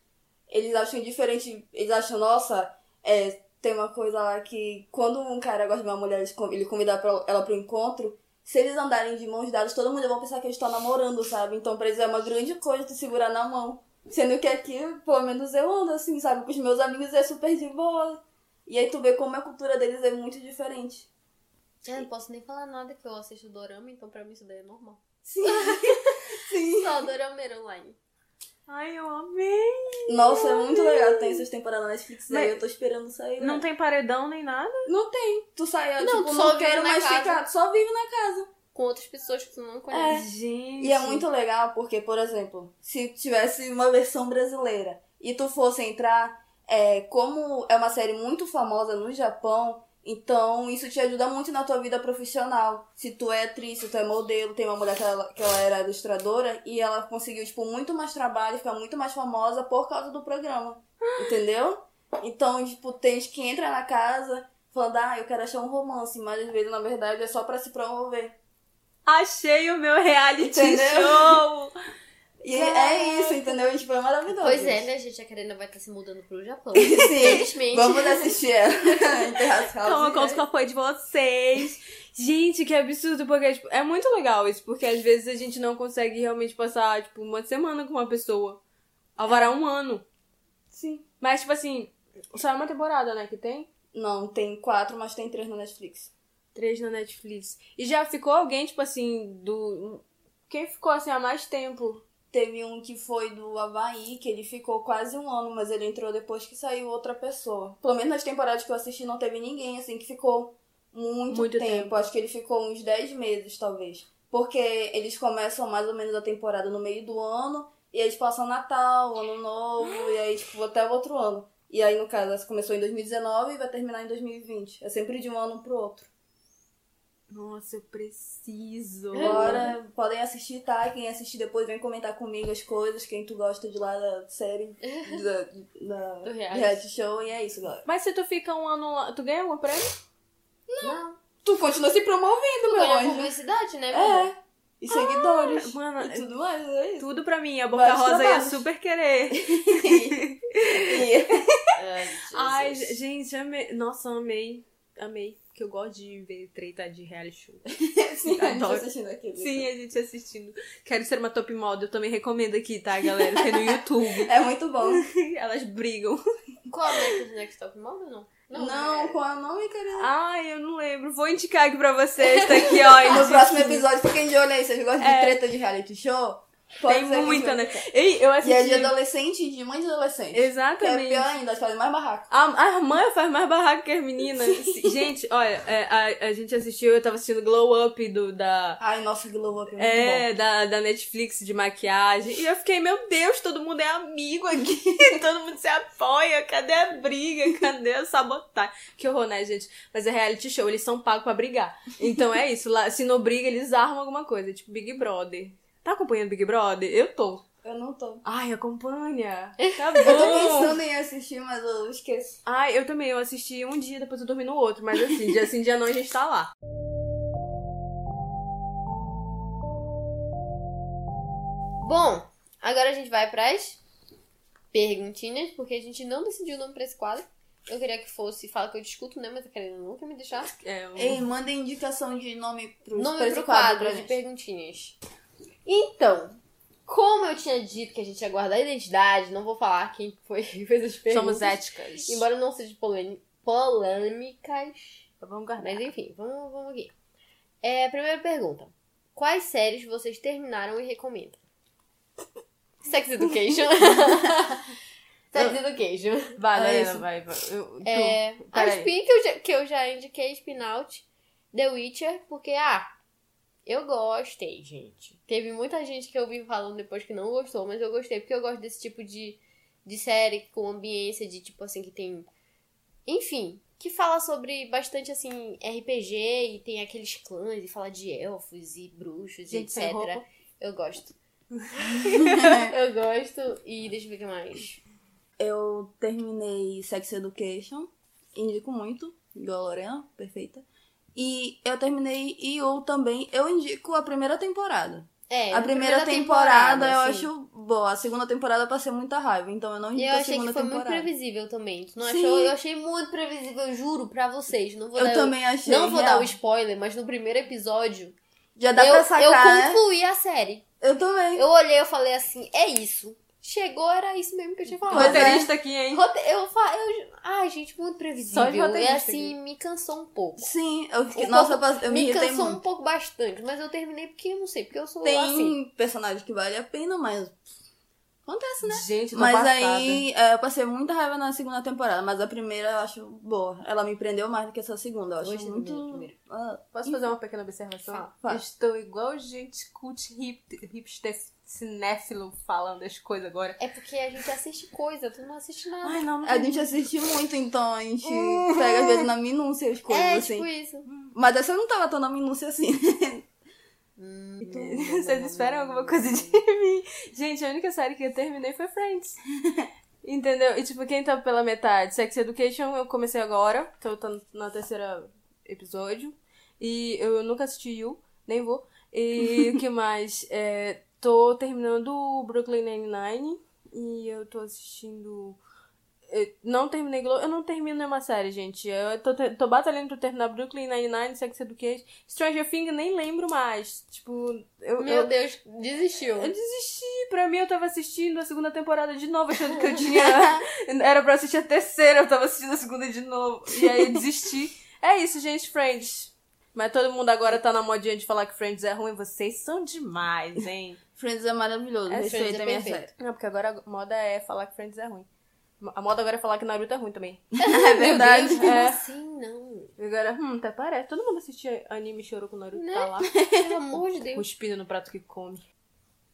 Eles acham diferente. Eles acham, nossa, é, tem uma coisa lá que quando um cara gosta de uma mulher, ele convida ela pro encontro. Se eles andarem de mãos dadas, todo mundo vai pensar que eles estão namorando, sabe? Então pra eles é uma grande coisa tu segurar na mão. Sendo que aqui, pelo menos eu ando assim, sabe? Com os meus amigos é super de boa. E aí tu vê como a cultura deles é muito diferente. Eu não posso nem falar nada que eu assisto dorama, então pra mim isso daí é normal. Sim. Sim. Só dorameira online. Ai, eu amei. Nossa, é muito legal. Tem essas temporadas na Netflix aí, Mas- eu tô esperando sair. Não né? tem paredão nem nada? Não tem. Tu sai, Não, tipo, tu não só vive quero na mais casa. ficar. Tu só vive na casa. Com outras pessoas que tu não É. conhece. Gente. E é muito legal porque, por exemplo, se tivesse uma versão brasileira e tu fosse entrar, é, como é uma série muito famosa no Japão, então isso te ajuda muito na tua vida profissional. Se tu é atriz, se tu é modelo, tem uma mulher que ela, que ela era ilustradora e ela conseguiu, tipo, muito mais trabalho, ficar muito mais famosa por causa do programa. Entendeu? Então, tipo, tem gente que entra na casa falando, ah, eu quero achar um romance, mas às vezes, na verdade, é só pra se promover. Achei o meu reality Entendeu? show! E é isso, entendeu? Tipo, é maravilhoso. Pois é, né, gente? A Karina vai estar se mudando pro Japão. Sim, Felizmente. vamos assistir ela. Interracial. Então eu conto qual foi de vocês. Gente, que absurdo, porque tipo, é muito legal isso, porque às vezes a gente não consegue realmente passar, tipo, uma semana com uma pessoa. Alvará um ano. Sim. Mas, tipo assim, só é uma temporada, né, que tem? Não, tem quatro, mas tem três na Netflix. Três na Netflix. E já ficou alguém, tipo assim, do. Quem ficou assim há mais tempo? Teve um que foi do Havaí, que ele ficou quase um ano, mas ele entrou depois que saiu outra pessoa. Pelo menos nas temporadas que eu assisti não teve ninguém, assim, que ficou muito, Muito tempo. tempo. Acho que ele ficou uns 10 meses, talvez. Porque eles começam mais ou menos a temporada no meio do ano, e aí eles passam Natal, Ano Novo, e aí, tipo, até o outro ano. E aí, no caso, começou em 2019 e vai terminar em 2020. É sempre de um ano pro outro. Nossa, eu preciso. Agora, podem assistir, tá? Quem assistir depois vem comentar comigo as coisas, quem tu gosta de lá da série, da, da Do reality. reality show, e é isso, galera. Mas se tu fica um ano lá, tu ganha algum prêmio? Não. Tu continua se promovendo, Tu meu ganha anjo. publicidade, né? É. E seguidores. Mano, e tudo mais, é isso. tudo pra mim. A Boca Vários Rosa ia super querer. Ai, Ai, gente, amei. Nossa, amei. Amei. Que eu gosto de ver treta de reality show. Sim, a gente assistindo aquilo. Sim, a gente assistindo. Quero ser uma top model, também recomendo aqui, tá, galera? Que é no YouTube. É muito bom. Elas brigam. Qual é America's Next Top Model, não? Não, qual é o nome, querida? Ai, eu não lembro. Vou indicar aqui pra vocês. Tá aqui, ó. No próximo episódio, fiquem de olho aí. Vocês gostam É. de treta de reality show? Pode Tem muita, né? Ei, eu E é de assisti. adolescente e de mãe de adolescente. Que é Exatamente. pior ainda, elas fazem mais barraco. A, a irmã faz mais barraco que as meninas. gente, olha, é, a, a gente assistiu, eu tava assistindo Glow Up do, da. Ai, nossa, Glow Up é muito É, da, da Netflix de maquiagem. E eu fiquei, meu Deus, todo mundo é amigo aqui. todo mundo se apoia. Cadê a briga? Cadê a sabotagem? Que horror, né, gente? Mas é reality show, eles são pagos pra brigar. Então é isso. Lá, se não briga, eles armam alguma coisa. Tipo Big Brother. Tá acompanhando Big Brother? Eu tô. Eu não tô. Ai, acompanha. Tá bom. Eu tô pensando em assistir, mas eu esqueço. Ai, eu também. Eu assisti um dia, depois eu dormi no outro. Mas assim, dia sim, dia não, a gente tá lá. Bom, agora a gente vai pras perguntinhas, porque a gente não decidiu o nome pra esse quadro. Eu queria que fosse Fala que eu discuto, né? Mas a Karina nunca me deixar. É, um- Ei, mandem indicação de nome pro, Nome pra esse pro quadro quadro de perguntinhas. Então, como eu tinha dito que a gente ia guardar a identidade, não vou falar quem foi que fez as perguntas. Somos éticas. Embora não seja polê- polêmicas. Vamos guardar. Mas enfim, vamos, vamos aqui. É, primeira pergunta. Quais séries vocês terminaram e recomendam? Sex Education. Sex Education. Vai, É vai. vai. Eu, É, a. Spin que eu, já, que eu já indiquei, Spinout, The Witcher, porque, ah, eu gostei, gente. Teve muita gente que eu vi falando depois que não gostou, mas eu gostei, porque eu gosto desse tipo de, de série com ambiência de, tipo assim, que tem... Enfim, que fala sobre bastante, assim, RPG e tem aqueles clãs e fala de elfos e bruxos Gente e sem etc. Eu gosto. eu gosto e deixa eu ver o que mais. Eu terminei Sex Education, indico muito, igual a Lorena, perfeita. E eu terminei You também, eu indico a primeira temporada. É, a primeira, temporada, eu assim. acho boa, a segunda temporada eu passei muita raiva, então eu não E indico eu a achei segunda que foi temporada. muito previsível também. Tu não Sim. achou? Eu achei muito previsível, eu juro pra vocês. Não vou Eu dar, também achei. Não vou real. dar o spoiler, mas no primeiro episódio Já dá eu, pra sacar, eu né? concluí a série. Eu também. Eu olhei eu falei assim, é isso. Chegou, era isso mesmo que eu tinha falado. Roteirista aqui, hein? Rote- Eu, fa- eu, ai, gente, muito previsível. Só de E assim, me cansou um pouco. Sim, eu fiquei. Um Nossa, pouco- eu me me cansou um muito. pouco bastante, mas eu terminei porque eu não sei, porque eu sou Tem assim. personagens que vale a pena, mas. Acontece, né? Gente, tô Mas passada. aí é, eu passei muita raiva na segunda temporada, mas a primeira eu acho boa. Ela me prendeu mais do que essa segunda. Eu acho Gostei da muito. primeira. Ah, Posso fazer uma pequena observação? Fala, fala. Estou igual gente cult hip, hipster cinéfilo falando as coisas agora. É porque a gente assiste coisa, tu não assiste nada. Ai, não, não a gente assiste muito, então a gente pega às vezes na minúcia as coisas, é, assim. tipo isso. Mas essa não tava tão na minúcia assim. Vocês esperam alguma coisa de mim? Gente, a única série que eu terminei foi Friends. Entendeu? E tipo, quem tá pela metade? Sex Education eu comecei agora, que eu tô na terceira episódio. E eu nunca assisti You, nem vou. E o que mais? É, tô terminando o Brooklyn Nine-Nine. E eu tô assistindo. eu Não terminei Glow. Eu não termino nenhuma série, gente. Eu tô, tô batalhando pra terminar Brooklyn Nine-Nine, Sex Education. Stranger Things, nem lembro mais. Tipo, eu. Meu eu, Deus, desistiu. eu desisti. Pra mim, eu tava assistindo a segunda temporada de novo, achando que eu tinha. Era pra assistir a terceira, eu tava assistindo a segunda de novo. E aí eu desisti. É isso, gente, Friends. Mas todo mundo agora tá na modinha de falar que Friends é ruim. Vocês são demais, hein? Friends é maravilhoso, É, Friends respeita é a minha perfeito. série. Não, porque agora a moda é falar que Friends é ruim. A moda agora é falar que Naruto é ruim também. É verdade. Meu Deus, como É. assim? Não. Agora, hum, até parece. Todo mundo assistia anime e chorou com o Naruto Né? tá lá. Pelo amor de Deus. Cuspindo no prato que come.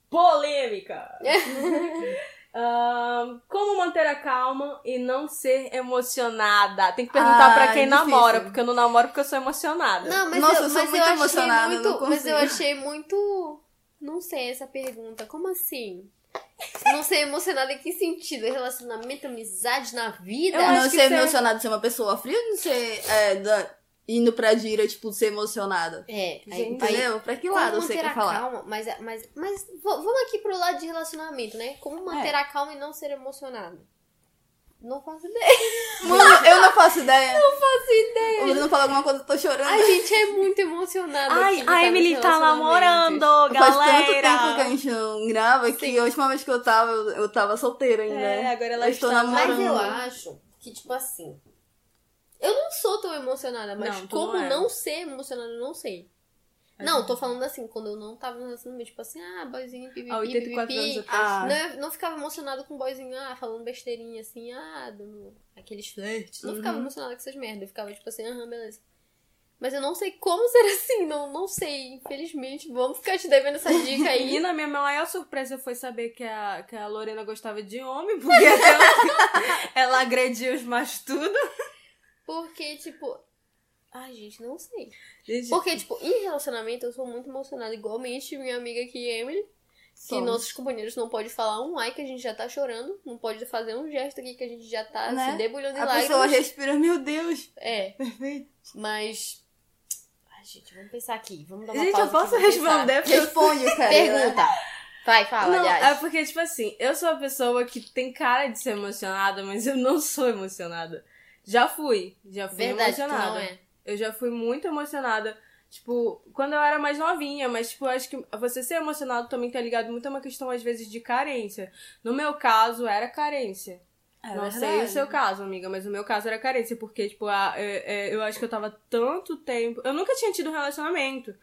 Polêmica! Ahn, como manter a calma e não ser emocionada? Tem que perguntar Ah, pra quem difícil. namora, porque eu não namoro porque eu sou emocionada. Não, mas Nossa, eu, eu sou mas muito eu achei emocionada, muito, não mas eu achei muito, não sei essa pergunta. Como assim? Não ser emocionada em que sentido? Relacionamento, amizade na vida? Eu não ser ser- emocionado ser uma pessoa fria ou não ser é, da- indo pra gira, tipo, ser emocionada? É, aí, Gente, aí, Entendeu? Pra que lado você quer falar? calma, mas, mas, mas vamos aqui pro lado de relacionamento, né? Como manter É. a calma e não ser emocionado? Não faço ideia. Mano, eu não faço ideia. Não faço ideia. O Bruno falou alguma coisa, eu tô chorando. A gente é muito emocionada. Ai, aqui, a tá, Emily tá namorando, Faz tanto tempo que a galera! gente não grava que a última vez que eu tava, eu, tava solteira ainda. É, agora ela eu está namorando. Mas eu acho que, tipo assim. Eu não sou tão emocionada, mas Não, como não é. não ser emocionada, eu não sei. Não, tô falando assim, quando eu não tava no relacionamento, tipo assim, ah, boyzinho, pipipi, Há 84 anos pipipi. atrás. Ah, Não, eu não ficava emocionada com o boyzinho, ah, falando besteirinha assim, ah, dando aqueles flertes. Não ficava Uhum. emocionada com essas merdas. Eu ficava tipo assim, aham, beleza. Mas eu não sei como ser assim, não, não sei, infelizmente. Vamos ficar te devendo essa dica aí. Menina, minha maior surpresa foi saber que a, que a Lorena gostava de homem, porque ela, ela agredia os mais tudo. Porque, tipo. Ai, gente, não sei. Gente, Porque, tipo, em relacionamento eu sou muito emocionada, igualmente minha amiga aqui, Emily. Que Somos. nossos companheiros não pode falar um ai que a gente já tá chorando. Não pode fazer um gesto aqui que a gente já tá Né? se debulhando em a lágrimas. pessoa respira, meu Deus. É, Perfeito. mas. Ai, gente, vamos pensar aqui. Vamos dar uma gente, pausa eu posso responder? Responde, cara. Pergunta. Vai, fala, Não, aliás. é porque, tipo assim, eu sou uma pessoa que tem cara de ser emocionada, mas eu não sou emocionada. Já fui, já fui Verdade, emocionada. não é. Eu já fui muito emocionada. Tipo, quando eu era mais novinha, mas, tipo, eu acho que você ser emocionado também tá ligado muito a uma questão, às vezes, de carência. No meu caso, era carência. É não sei verdade. o seu caso, amiga, mas o meu caso era carência, porque, tipo, a, é- é, eu acho que eu tava tanto tempo. Eu nunca tinha tido um relacionamento.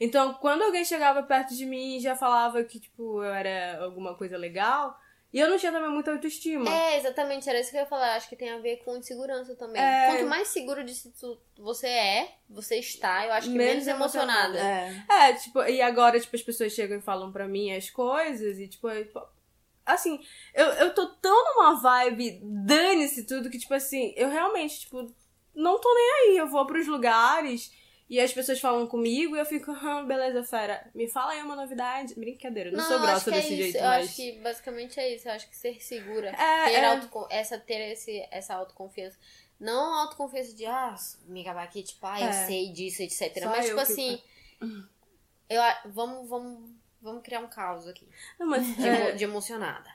Então, quando alguém chegava perto de mim e já falava que, tipo, eu era alguma coisa legal, e eu não tinha também muita autoestima. É, exatamente, era isso que eu ia falar. Acho que tem a ver com insegurança também. É. Quanto mais seguro de si você é, você está, eu acho que Menos menos, emocionada. É. É, tipo, e agora, tipo, as pessoas chegam e falam pra mim as coisas e, tipo, eu, assim, eu, eu tô tão numa vibe dane-se tudo que, tipo assim, eu realmente, tipo, não tô nem aí. Eu vou pros lugares e as pessoas falam comigo e eu fico, ah, beleza, fera, me fala aí uma novidade. Brincadeira, eu não, sou grossa é desse isso. jeito, eu mas. acho que basicamente é isso. Eu acho que ser segura. É, ter é. essa, ter esse, essa autoconfiança. Não autoconfiança de, ah, me acabar aqui, tipo, ah, eu É. sei disso, etc. Só Mas, tipo que- assim, eu, vamos, vamos, vamos criar um caos aqui. Não, mas De, é, de emocionada.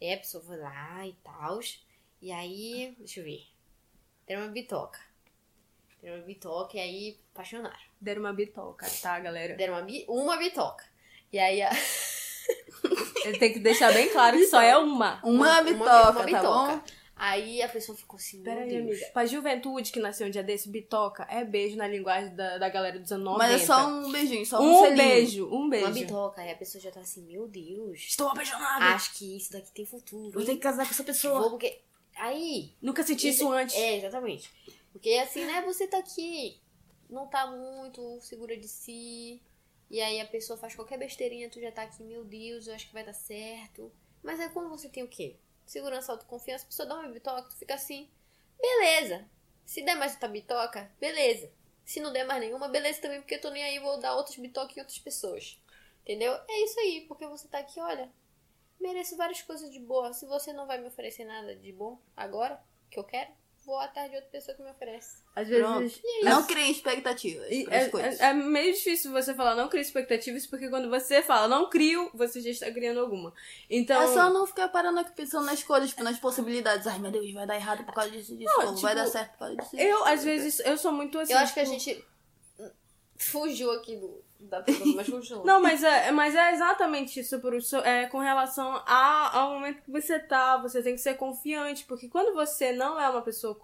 E a pessoa foi lá e tal. E aí, deixa eu ver. Deram uma bitoca. Deram uma bitoca e aí apaixonaram. deram uma bitoca, tá, galera? Deram uma, bi- uma bitoca. E aí a, Ele tem que deixar bem claro que só é uma. Uma, bitoca, tá bom? Aí a pessoa ficou assim, meu Pera Deus. amiga. Pra juventude que nasceu um dia desse, bitoca é beijo na linguagem da, da galera dos anos 90. Mas é só um beijinho, só um, um selinho. beijo, um Uma beijo. bitoca. Aí a pessoa já tá assim, meu Deus. Estou apaixonada. Acho que isso daqui tem futuro. Vou ter que casar com essa pessoa. Vou porque... Aí, Nunca senti isso antes. É, exatamente. Porque assim, né, você tá aqui, não tá muito segura de si, e aí a pessoa faz qualquer besteirinha, tu já tá aqui, meu Deus, eu acho que vai dar certo. Mas aí quando você tem o quê? Segurança, autoconfiança, a pessoa dá uma bitoca, tu fica assim, beleza. Se der mais outra bitoca, beleza. Se não der mais nenhuma, beleza também, porque eu tô nem aí, vou dar outras bitocas em outras pessoas. Entendeu? É isso aí, porque você tá aqui, olha, mereço várias coisas de boa. Se você não vai me oferecer nada de bom agora, que eu quero, vou atrás de outra pessoa que me oferece. Às Pronto. vezes. Não criem expectativas E É, é- é meio difícil você falar não crio expectativas, porque quando você fala não crio, você já está criando alguma. Então. É só não ficar parando aqui pensando nas coisas, tipo, nas possibilidades. Ai, meu Deus, vai dar errado por causa disso, disso. Não, ou vai tipo, dar certo por causa disso. Eu, disso. às vezes, eu sou muito assim. eu acho que a tipo, gente fugiu aqui do, da pergunta, mas continua. Não, mas é, mas é exatamente isso, Bruce. É com relação a, ao momento que você tá, você tem que ser confiante, porque quando você não é uma pessoa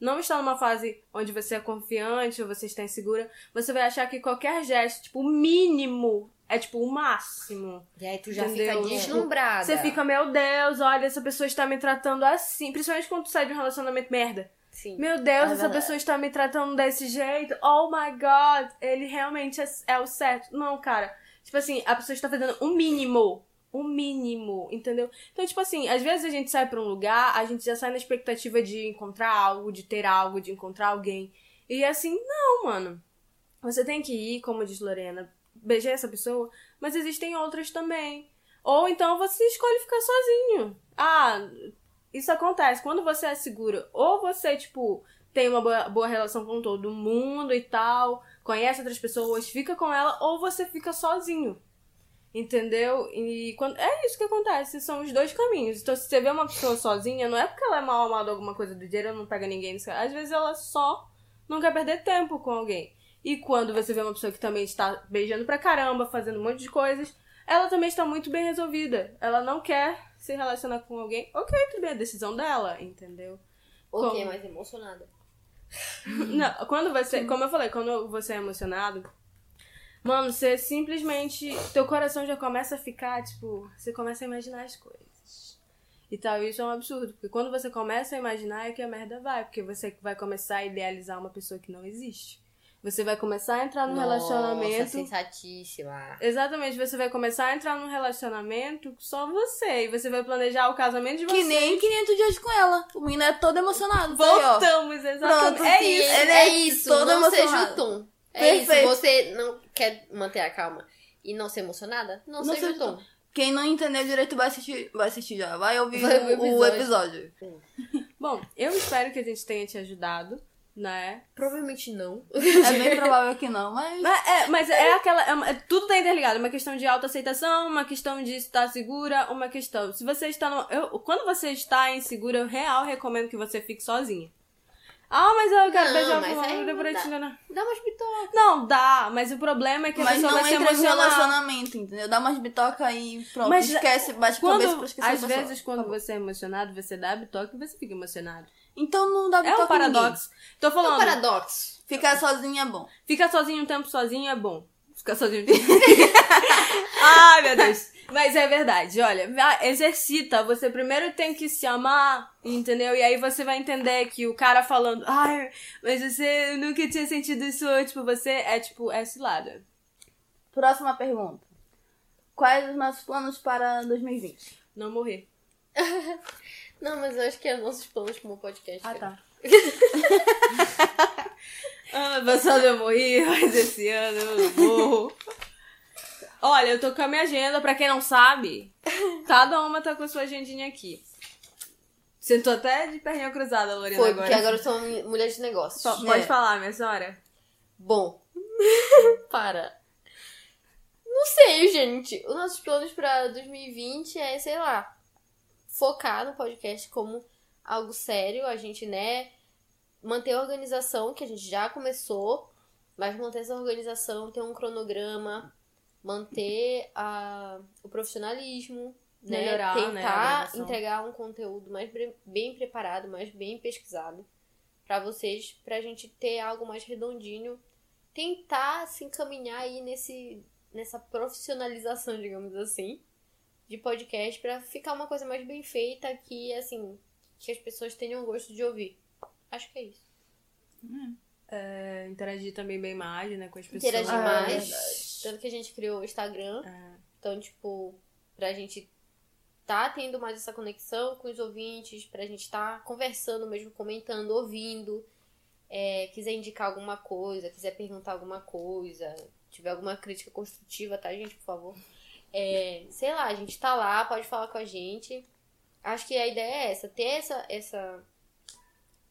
não está numa fase onde você é confiante ou você está insegura, você vai achar que qualquer gesto, tipo, o mínimo, é tipo o máximo. E aí tu já Entendeu? fica deslumbrada. Você fica, meu Deus, olha, essa pessoa está me tratando assim. Principalmente quando tu sai de um relacionamento merda. Sim. Meu Deus, É essa pessoa está me tratando desse jeito. Oh my god, ele realmente é, é o certo. Não, cara. Tipo assim, a pessoa está fazendo o mínimo. O mínimo, entendeu? Então, tipo assim, às vezes a gente sai pra um lugar, a gente já sai na expectativa de encontrar algo, de ter algo, de encontrar alguém. E assim, não, mano. Você tem que ir, como diz Lorena, beijar essa pessoa, mas existem outras também. Ou então você escolhe ficar sozinho. Ah, isso acontece. Quando você é seguro, ou você, tipo, tem uma boa, boa relação com todo mundo e tal, conhece outras pessoas, fica com ela, ou você fica sozinho. Entendeu? E quando é isso que acontece, são os dois caminhos. Então, se você vê uma pessoa sozinha, não é porque ela é mal amada alguma coisa do dinheiro, ela não pega ninguém. Às vezes ela só não quer perder tempo com alguém. E quando você vê uma pessoa que também está beijando pra caramba, fazendo um monte de coisas, ela também está muito bem resolvida. Ela não quer se relacionar com alguém. Ok, tudo bem, é a decisão dela, entendeu? Ok, Como? mais emocionada. Não, quando você, como eu falei, quando você é emocionado, mano, você simplesmente, teu coração já começa a ficar, tipo, você começa a imaginar as coisas. E tal, isso é um absurdo, porque quando você começa a imaginar é que a merda vai, porque você vai começar a idealizar uma pessoa que não existe. Você vai começar a entrar num Nossa, relacionamento. sensatíssima. Exatamente, você vai começar a entrar num relacionamento só você. E você vai planejar o casamento de Que vocês. nem 500 dias com ela. O menino é todo emocionado. tá aí. Voltamos, exatamente. Pronto, é sim, isso. É é isso, todo não seja emocionado. o tom. É isso, Perfeito. você não quer manter a calma e não ser emocionada? Não, Não seja o seja tom. Quem não entendeu direito vai assistir, vai assistir já. Vai ouvir Vai ouvir o, o o episódio. Bom, eu espero que a gente tenha te ajudado, né? Provavelmente não. É bem provável que não, mas. Mas é, mas é aquela. É é- tudo tá interligado. Uma questão de autoaceitação, uma questão de estar segura, uma questão. Se você está no. Eu, quando você está insegura, eu real recomendo que você fique sozinha. Ah, mas eu quero Não, beijar mas com aí uma não pra dá. te enganar. Dá umas bitocas. Não, dá, mas o problema é que a Mas pessoa não vai se entra no emocionar. relacionamento, entendeu? Dá umas bitoca e pronto. Mas esquece, bate cabeça pra Quando, esquecer a às vezes, quando você é emocionado, você dá bitoque e você fica emocionado. Então não dá É bitoca um paradoxo. Tô É um falando. paradoxo. Ficar sozinho é bom. Ficar sozinho um tempo sozinho é bom. Ficar sozinho. Ai, meu Deus. Mas é verdade, olha, exercita. Você primeiro tem que se amar, entendeu? E aí você vai entender que o cara falando, ai, mas você nunca tinha sentido isso antes por você, é tipo, é cilada. Próxima pergunta. Quais os nossos planos para 2020? Não morrer. Não, mas eu acho que é nossos planos como podcast. Ah, cara. tá. ano passado eu morri, mas esse ano eu morro. Olha, eu tô com a minha agenda, pra quem não sabe, cada uma tá com a sua agendinha aqui. Sentou até de perninha cruzada, Lorena, Foi, agora. porque agora eu sou mulher de negócios. Pode É. falar, minha senhora. Bom. para. Não sei, gente. Os nossos planos pra 2020 é, sei lá, focar no podcast como algo sério. A gente, né, manter a organização, que a gente já começou, mas manter essa organização, ter um cronograma, manter a, o profissionalismo, né? Melhorar, né, a tentar organização. entregar um conteúdo mais bem preparado, mais bem pesquisado pra vocês, pra gente ter algo mais redondinho, tentar se encaminhar aí nesse nessa profissionalização, digamos assim, de podcast pra ficar uma coisa mais bem feita que assim, que as pessoas tenham gosto de ouvir. Acho que é isso. É, interagir também bem mais, né, com as pessoas. Interagir Ah, mais, verdade. tanto que a gente criou o Instagram, É. então tipo, pra gente tá tendo mais essa conexão com os ouvintes, pra gente tá conversando mesmo, comentando, ouvindo. É, quiser indicar alguma coisa, quiser perguntar alguma coisa, tiver alguma crítica construtiva, tá, gente, por favor. É, sei lá, a gente tá lá, pode falar com a gente. Acho que a ideia é essa, ter essa, essa.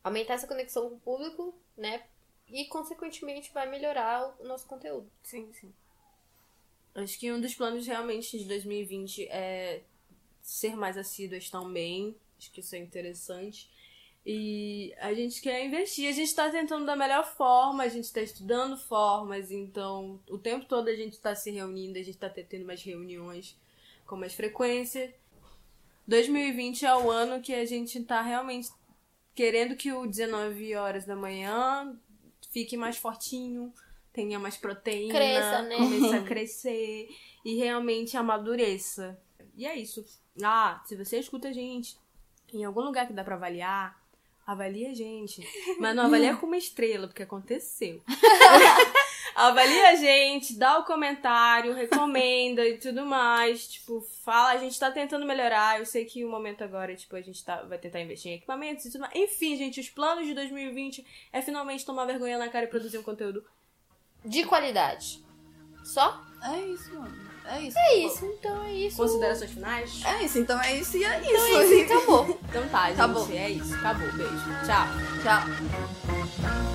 aumentar essa conexão com o público, né? E, consequentemente, vai melhorar o nosso conteúdo. Sim, sim. Acho que um dos planos realmente de 2020 é ser mais assíduas também. Acho que isso é interessante. E a gente quer investir, a gente tá tentando da melhor forma, a gente tá estudando formas, então o tempo todo a gente tá se reunindo, a gente tá tendo mais reuniões com mais frequência. 2020 é o ano que a gente tá realmente querendo que o 19 horas da manhã fique mais fortinho, tenha mais proteína, Cresça, né? comece a crescer e realmente amadureça. E é isso. Ah, se você escuta a gente em algum lugar que dá pra avaliar, avalia a gente. Mas não avalia com uma estrela, porque aconteceu. avalia a gente, dá o comentário, recomenda e tudo mais. Tipo, fala, a gente tá tentando melhorar. Eu sei que o momento agora, tipo, a gente tá, vai tentar investir em equipamentos e tudo mais. Enfim, gente, os planos de 2020 é finalmente tomar vergonha na cara e produzir um conteúdo. De qualidade. Só? É isso, mano. É isso. É isso, então é isso. Considerações finais? É isso, então é isso e é isso. Então é isso, acabou. Então tá, gente. Acabou. É isso. Acabou. Beijo. Tchau. Tchau.